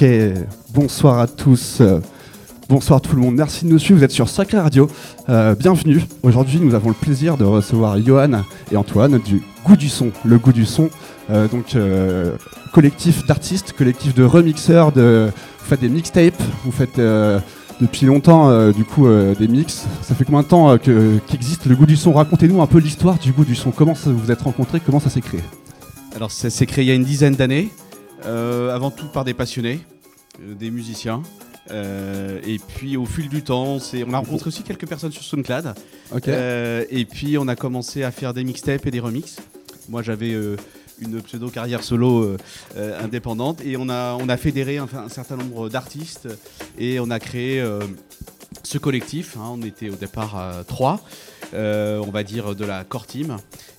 Ok, bonsoir à tous. euh, Bonsoir tout le monde, merci de nous suivre, vous êtes sur Sacré Radio. Euh, bienvenue. Aujourd'hui, nous avons le plaisir de recevoir Johan et Antoine du Goût du Son. Le Goût du Son, euh, donc collectif d'artistes, collectif de remixeurs, de... vous faites des mixtapes, vous faites depuis longtemps du coup des mix. Ça fait combien de temps que- qu'existe le Goût du Son? Racontez-nous un peu l'histoire du Goût du Son. Comment ça, vous êtes rencontrés? Comment ça s'est créé? Alors ça s'est créé il y a une dizaine d'années, avant tout par des passionnés, euh, des musiciens. Euh, et puis au fil du temps, on, a rencontré aussi quelques personnes sur SoundCloud. Euh, et puis on a commencé à faire des mixtapes et des remixes. Moi j'avais euh, une pseudo carrière solo euh, euh, indépendante et on a, on a fédéré un, un certain nombre d'artistes et on a créé euh, ce collectif. hein. on était au départ à trois, euh, on va dire de la core team.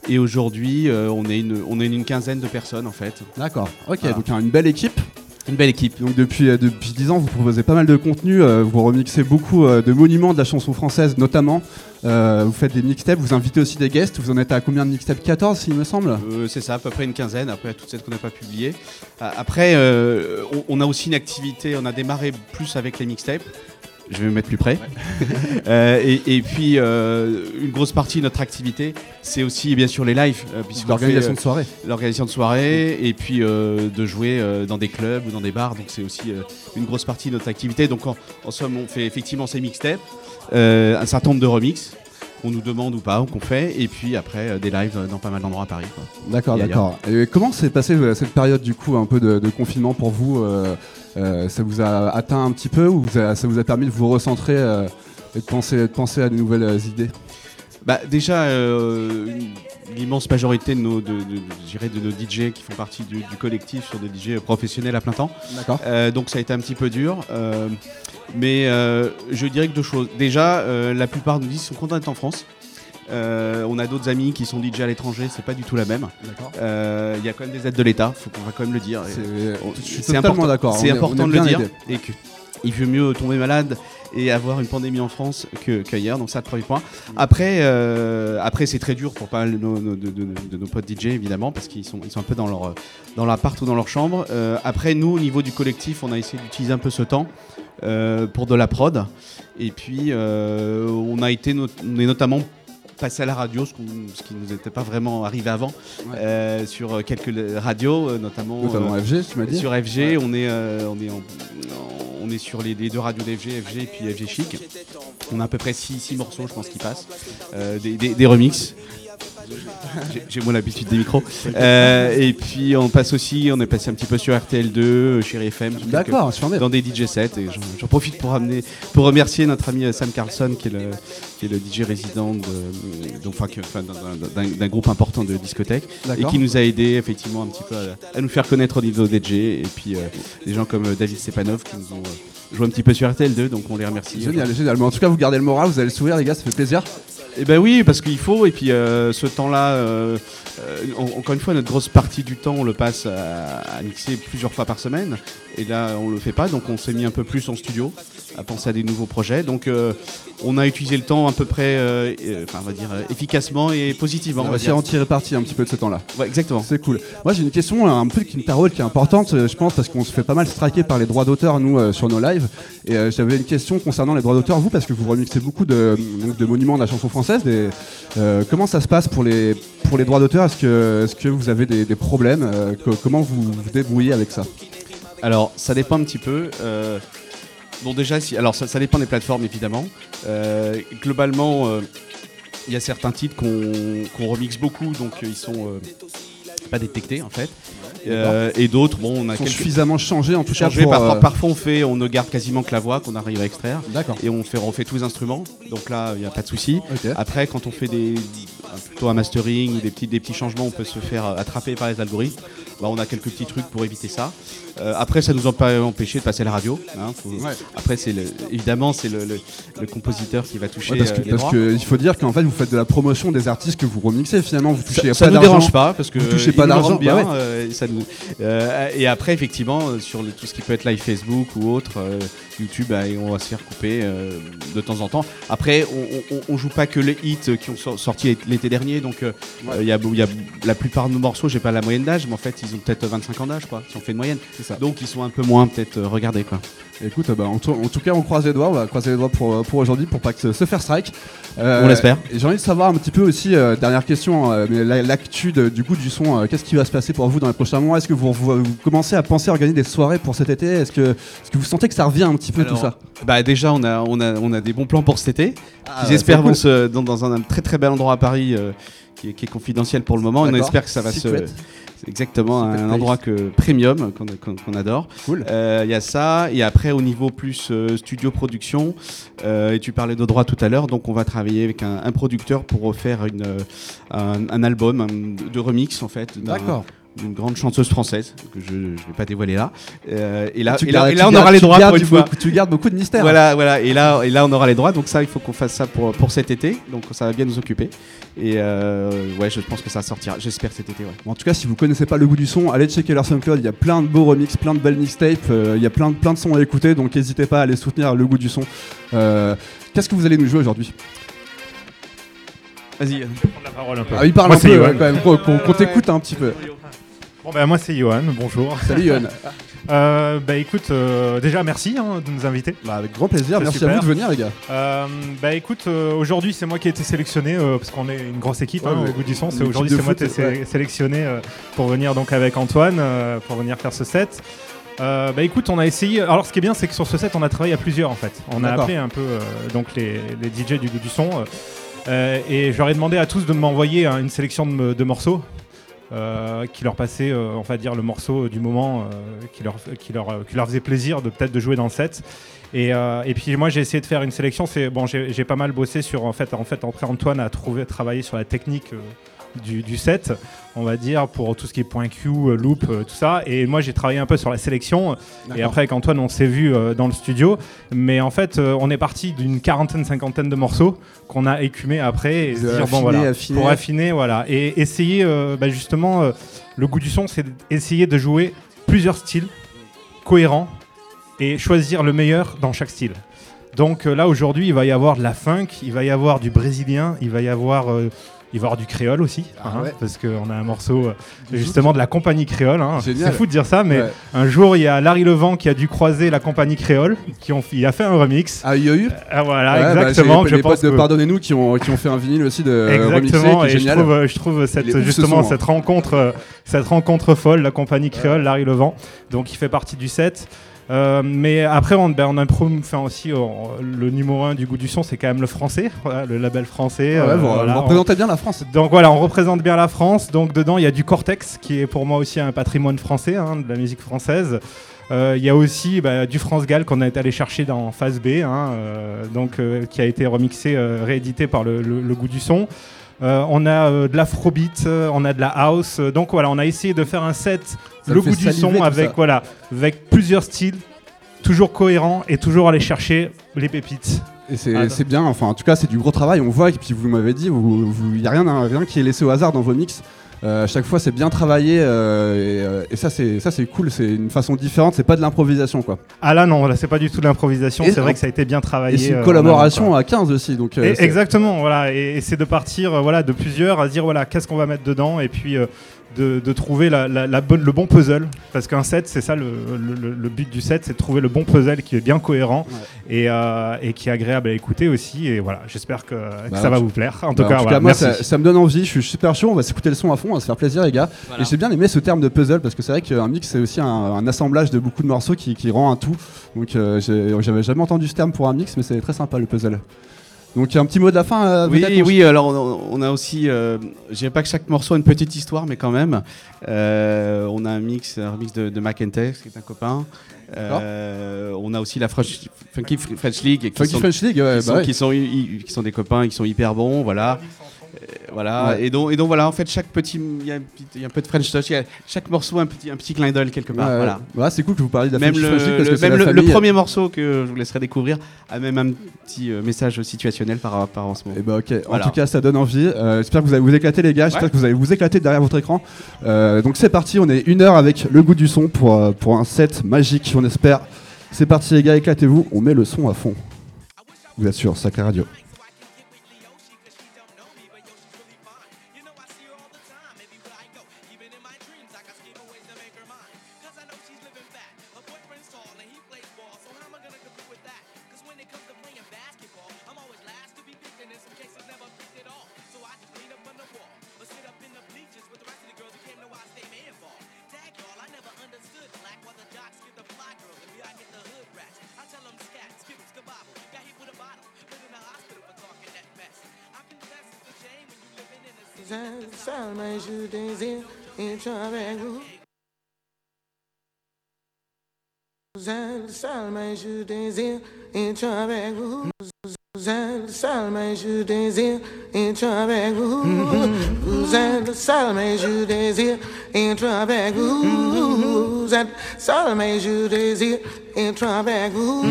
Et aujourd'hui euh, on, est une, on est une quinzaine de personnes en fait. D'accord. Ok, Voilà. donc hein, une belle équipe. Une belle équipe. Donc depuis, euh, depuis 10 ans, vous proposez pas mal de contenu, euh, vous remixez beaucoup euh, de monuments de la chanson française notamment. Euh, vous faites des mixtapes, vous invitez aussi des guests, vous en êtes à combien de mixtapes? 14 il me semble Euh, c'est ça, à peu près une quinzaine, après toutes celles qu'on n'a pas publiées. Après, euh, on, on a aussi une activité, on a démarré plus avec les mixtapes. Je vais me mettre plus près. Euh, et, et puis, euh, une grosse partie de notre activité, c'est aussi bien sûr les lives. euh, L'organisation de soirée. l'organisation de soirées et puis de jouer dans des clubs ou dans des bars. Donc, c'est aussi une grosse partie de notre activité. Donc, en, en somme, on fait effectivement ces mixtapes, un certain nombre de remixes qu'on nous demande ou pas, qu'on fait, et puis après euh, des lives dans pas mal d'endroits à Paris. D'accord, d'accord. Et comment s'est passée cette période du coup un peu de, de confinement pour vous euh, Ça vous a atteint un petit peu ou vous a- ça vous a permis de vous recentrer euh, et de penser, de penser à de nouvelles euh, idées? Bah, déjà, euh, l'immense majorité de nos, de, de- nos DJ qui font partie du, du collectif sont des DJ professionnels à plein temps. D'accord. Euh, donc ça a été un petit peu dur. euh, mais euh, je dirais que deux choses. Déjà, euh, la plupart nous disent qu'ils sont contents d'être en France. Euh, on a d'autres amis qui sont DJ à l'étranger, c'est pas du tout la même. Euh, Il y a quand même des aides de l'État, faut qu'on va quand même le dire. C'est important- d'accord. C'est important de le dire. Et que il vaut mieux tomber malade et avoir une pandémie en France qu'ailleurs. donc ça, le premier point. Après, euh, après c'est très dur pour pas mal de nos, nos- de, de- de nos potes DJ évidemment parce qu'ils sont, ils sont un peu dans leur dans l'appart ou dans leur chambre. Après, nous, au niveau du collectif, on a essayé d'utiliser un peu ce temps pour de la prod. Et puis, on a été, on est notamment passé à la radio, ce, qu'on- ce qui nous était pas vraiment arrivé avant, Ouais. euh, sur quelques radios, euh, notamment, Notamment euh, FG, tu m'as dit sur FG, on est, euh, on est, en- en- on est sur les, les deux radios d'FG, FG et puis FG Chic. On a à peu près 6 morceaux, je pense, qui passent, des, des, des remixes. J'ai- moins l'habitude des micros. Euh, et puis on passe aussi, on est passé un petit peu sur RTL2, euh, Chéri FM, D'accord, dans des DJ sets. Et j'en- profite pour, amener, pour remercier notre ami euh, Sam Carlson, qui est le, qui est le DJ résident enfin, d'un- groupe important de discothèque et qui nous a aidé effectivement un petit peu à, à nous faire connaître au niveau DJ et puis euh, des gens comme David Stepanov qui nous ont joué un petit peu sur RTL2 donc on les remercie. Génial, génial. Mais en tout cas, vous gardez le moral, vous avez le sourire, les gars, ça fait plaisir. Et ben oui parce qu'il faut et puis euh, ce temps-là, euh, euh, en- encore une fois notre grosse partie du temps on le passe à, à mixer plusieurs fois par semaine et là on le fait pas donc on s'est mis un peu plus en studio à penser à des nouveaux projets donc euh, on a utilisé le temps à peu près, euh, euh, enfin on va dire euh, efficacement et positivement. On va essayer dire. en tirer parti un petit peu de ce temps-là. Ouais, exactement. C'est cool. Moi j'ai une question un peu qui me taraude, qui est importante, je pense, parce qu'on se fait pas mal striker par les droits d'auteur, nous, sur nos lives. Et j'avais une question concernant les droits d'auteur, vous, parce que vous remixez beaucoup de, monuments de la chanson française. des- comment ça se passe pour les, pour les droits d'auteur? Est-ce que, est que vous avez des, des problèmes co- Comment vous vous débrouillez avec ça? Alors, ça dépend un petit peu. euh, bon, déjà, si, alors ça, ça dépend des plateformes évidemment. Euh, globalement, euh, il y a certains titres qu'on remixe beaucoup, donc ils sont pas détectés en fait. Euh, et d'autres, bon, on a quelques suffisamment changés en tout cas pour, Parfois, euh, parfois, on fait, on ne garde quasiment que la voix qu'on arrive à extraire. D'accord. Et on fait, on fait tous les instruments. Donc là, il n'y a pas de souci. Après, quand on fait des, plutôt un mastering ou des petits, des petits changements, on peut se faire attraper par les algorithmes. Bah, on a quelques petits trucs pour éviter ça. Euh, après, ça nous a pas empêché de passer à la radio. hein, faut- Ouais. Après, c'est le- évidemment c'est le, le- le compositeur qui va toucher Ouais, parce euh, que, les parce droits. que il faut dire qu'en fait vous faites de la promotion des artistes que vous remixez finalement vous touchez ça, ça pas d'argent. dérange pas parce que Vous touchez pas d'argent, rendent bien. bah ouais. euh, ça nous- euh, et après effectivement euh, sur tout ce qui peut être live Facebook ou autre euh, YouTube, bah, on va se faire couper euh, de temps en temps. Après, on, on, on joue pas que les hits qui ont sor- sorti les, l'été dernier, donc euh, il y, a, y a la plupart de nos morceaux, j'ai pas la moyenne d'âge, mais en fait ils ont peut-être 25 ans d'âge, quoi, si on fait une moyenne. ça. Donc ils sont un peu moins peut-être regardés, quoi. Écoute, bah, en, tout, en tout cas, on croise les doigts, on va croiser les doigts pour, pour aujourd'hui, pour pas que se, faire strike. Euh, On l'espère. J'ai envie de savoir un petit peu aussi, euh, dernière question, euh, mais l'actu du goût du son, euh, qu'est-ce qui va se passer pour vous dans les prochains mois? Est-ce que vous, vous, vous commencez à penser à organiser des soirées pour cet été? Est-ce que, vous sentez que ça revient un petit peu tout ça? Bah déjà on a, on, a, on a des bons plans pour cet été, Ah, qui j'espère vont se dans, dans un, très très bel endroit à Paris euh, qui, est, qui est confidentiel pour le moment. On espère que ça va se c'est exactement un Place. endroit que premium qu'on qu'on- qu'on adore. Cool. Euh, Il y a ça et après au niveau plus euh, studio production euh, et tu parlais de droit tout à l'heure donc on va travailler avec un, un producteur pour refaire une euh, un, un album un- de remix en fait D'accord. D'une grande chanteuse française que je ne vais pas dévoiler là Euh, et là Tu et là, gardes- et là, tu on aura les tu droits gardes pour une du fois beaucoup- Tu gardes beaucoup de mystères. voilà, voilà. Et là, et là, on aura les droits. Donc ça, il faut qu'on fasse ça pour, pour cet été. Donc ça va bien nous occuper. Et euh, ouais, je pense que ça sortira. J'espère cet été, ouais. En tout cas, si vous connaissez pas le goût du son, allez checker leur SoundCloud. Il y a plein de beaux remixes, plein de belles mixtapes. euh, il y a plein de, plein de sons à écouter. Donc n'hésitez pas à aller soutenir le goût du son. Euh, Qu'est-ce que vous allez nous jouer aujourd'hui? Vas-y. prendre la parole un peu. Ah, il parle Moi, un peu, ouais, quand même, qu'on t'écoute un petit peu. Bon, bah, moi, c'est Johan, bonjour. Salut Yohan. Euh, bah, écoute, euh, déjà, merci hein, de nous inviter. Bah, avec grand plaisir. C'est Merci à vous de venir, les gars. Euh, bah, écoute, euh, aujourd'hui, c'est moi qui ai été sélectionné, euh, parce qu'on est une grosse équipe Ouais, hein, au goût du son. Une C'est équipe aujourd'hui, de c'est moi qui ai sé- ouais. sélectionné euh, pour venir donc avec Antoine, euh, pour venir faire ce set. Euh, bah écoute, on a essayé. Alors, ce qui est bien, c'est que sur ce set, on a travaillé à plusieurs en fait. On a D'accord. appelé un peu euh, donc les, les DJ du goût du son. euh, euh, et je leur ai demandé à tous de m'envoyer hein, une sélection de, me- de morceaux euh, qui leur passait, euh, on va dire, le morceau du moment euh, qui, leur, qui, leur, euh, qui leur faisait plaisir de peut-être de jouer dans le set. Et, euh, et puis moi j'ai essayé de faire une sélection. C'est bon, j'ai pas mal bossé sur en fait, en fait, Antoine a trouvé, travaillé sur la technique. Du, du set, on va dire, pour tout ce qui est point Q, euh, loop, euh, tout ça. Et moi, j'ai travaillé un peu sur la sélection. Et après, avec Antoine, on s'est vu euh, dans le studio. Mais en fait, on est parti d'une quarantaine, cinquantaine de morceaux qu'on a écumés après et se De dire, bon, affiner, voilà, affiner. pour affiner, voilà. Et essayer, euh, bah, justement, euh, le goût du son, c'est essayer de jouer plusieurs styles cohérents et choisir le meilleur dans chaque style. Donc euh, là, aujourd'hui, il va y avoir de la funk, il va y avoir du brésilien, il va y avoir. euh, il va y avoir du créole aussi, Ah hein, ouais. parce qu'on a un morceau euh, justement de la compagnie créole. hein. C'est fou de dire ça, mais Ouais. un jour il y a Larry Levent qui a dû croiser la compagnie créole, qui ont, il a fait un remix. Ah, il y a eu Ah, voilà, Ouais, bah, exactement. j'ai je les pense potes de que- Pardonnez-nous qui ont, qui ont fait un vinyle aussi de euh, remixé, Exactement, qui est et je génial. trouve, euh, je trouve cette, justement hein. cette rencontre, euh, cette rencontre folle, la compagnie créole, Larry Levent, donc il fait partie du set. Euh, mais après, on, ben, on a prom- enfin, aussi le numéro un du goût du son, c'est quand même le français, voilà, le label français. Ah ouais, euh, vous, voilà, vous on- représentez bien la France. donc voilà, on représente bien la France. Donc dedans, il y a du Cortex, qui est pour moi aussi un patrimoine français, hein, de la musique française. Euh, Il y a aussi bah, du France Gall qu'on est allé chercher dans Phase B, hein, euh, donc, euh, qui a été remixé, réédité par le, le- le goût du son. Euh, on a euh, de l'afrobeat, euh, on a de la house. donc voilà, on a essayé de faire un set, Ça le goût du son, avec, ça. voilà, avec plusieurs styles, toujours cohérents et toujours aller chercher les pépites. Et c'est Ah, c'est bien, enfin en tout cas c'est du gros travail, on voit, et puis vous m'avez dit, il n'y a rien, rien qui est laissé au hasard dans vos mix. Euh, à chaque fois c'est bien travaillé euh, et, euh, et ça c'est ça c'est cool, c'est une façon différente, c'est pas de l'improvisation quoi. Ah là non, là c'est pas du tout de l'improvisation, c'est vrai que ça a été bien travaillé. Et c'est une collaboration à 15 aussi, donc Et- exactement, voilà, et, c'est de partir voilà, de plusieurs à dire voilà, qu'est-ce qu'on va mettre dedans et puis de, de trouver la, la- la bonne, le bon puzzle. Parce qu'un set, c'est ça le, le- le- le but du set, c'est de trouver le bon puzzle qui est bien cohérent et, euh, et qui est agréable à écouter aussi. Et voilà, j'espère que, que Bah, ça va vous plaire. En Bah, tout cas, moi ça, ça me donne envie, je suis super chaud, on va s'écouter le son à fond, on va se faire plaisir les gars. Voilà. Et j'ai bien aimé ce terme de puzzle parce que c'est vrai qu'un mix c'est aussi un, un assemblage de beaucoup de morceaux qui, qui rend un tout. Donc euh, j'avais jamais entendu ce terme pour un mix mais c'est très sympa le puzzle. Donc un petit mot de la fin euh, Oui, oui, alors on, a aussi, euh, je dirais pas que chaque morceau a une petite histoire, mais quand même, euh, on a un mix, un remix de, de Macintex, qui est un copain. Euh, on a aussi la French- Funky French League, qui, Funky sont, French League, ouais, qui, bah sont, ouais. qui, sont, hi- qui sont des copains, qui sont hyper bons, voilà. Euh, voilà. Ouais. Et, donc, et donc voilà, en fait, chaque petit, il y, a un petit- il y a un peu de French touch, y a chaque morceau un petit, un petit clin d'œil quelque part. Ouais, voilà. ouais, c'est cool que vous parliez de la Même, le, French League parce le- que c'est même la le, le famille. premier morceau que je vous laisserai découvrir a même un petit euh, message situationnel par rapport à ce moment. Et bah ok, Voilà. en tout cas ça donne envie. Euh, J'espère que vous allez vous éclater les gars, j'espère que vous allez vous éclater derrière votre écran. Euh, donc c'est parti, on est une heure avec le goût du son pour, euh, pour un set magique, on espère. C'est parti les gars, éclatez-vous, on met le son à fond. Vous êtes sur Sacré Radio. Salma je désire être avec vous. Salma je désire être avec vous. Salma je désire être avec vous. Vous êtes Salma je désire être avec vous. Vous êtes Salma je désire être avec vous. Vous êtes Salma je désire être avec vous.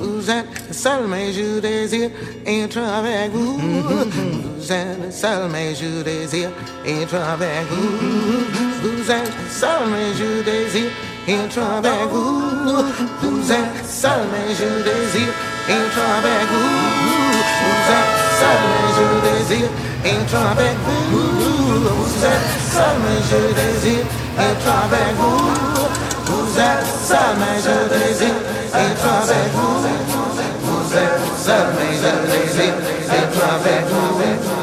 Vous êtes Salma je désire être avec vous. Vous êtes Salma je désire être avec vous. Vous êtes Salma je désire être avec vous. Vous êtes seul mais je désire être avec vous. Vous êtes seul mais je désire être avec vous. Vous êtes seul mais je désire être avec vous. Vous êtes seul mais je désire être avec vous.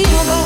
You know.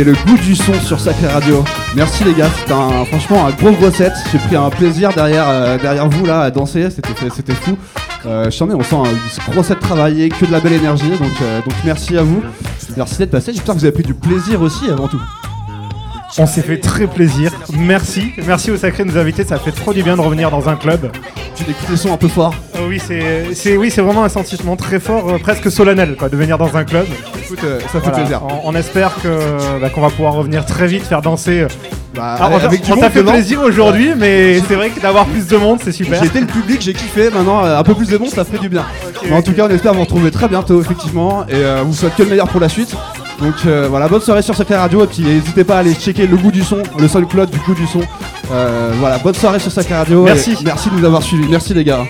C'était le goût du son sur Sacré Radio. Merci les gars, c'était un, franchement un gros gros set. J'ai pris un plaisir derrière, euh, derrière vous là à danser, c'était, c'était fou. Euh, je on sent un gros set travaillé, que de la belle énergie, donc, euh, donc merci à vous. Merci d'être passé, j'espère que vous avez pris du plaisir aussi avant tout. On s'est fait très plaisir. Merci. Merci au Sacré de nous inviter. Ça fait trop du bien de revenir dans un club. Tu écoutes les sons un peu fort. Euh, oui, c'est, oui, c'est vraiment un sentiment très fort, presque solennel, quoi, de venir dans un club. Écoute, euh, ça fait Voilà. plaisir. On, on espère que, bah, qu'on va pouvoir revenir très vite, faire danser. euh, Bah, Ah, on t'a- avec du on monde t'a fait plaisir aujourd'hui, mais c'est vrai que d'avoir plus de monde, c'est super. J'ai été le public, j'ai kiffé, maintenant euh, un peu plus de monde ça ferait du bien. Mais en tout cas on espère vous retrouver très bientôt effectivement et euh, vous souhaite que le meilleur pour la suite. Donc euh, voilà, bonne soirée sur Sacré Radio et puis n'hésitez pas à aller checker le goût du son, le SoundCloud du goût du son. Euh, voilà, bonne soirée sur Sacré Radio. Merci. et merci de nous avoir suivis, merci les gars.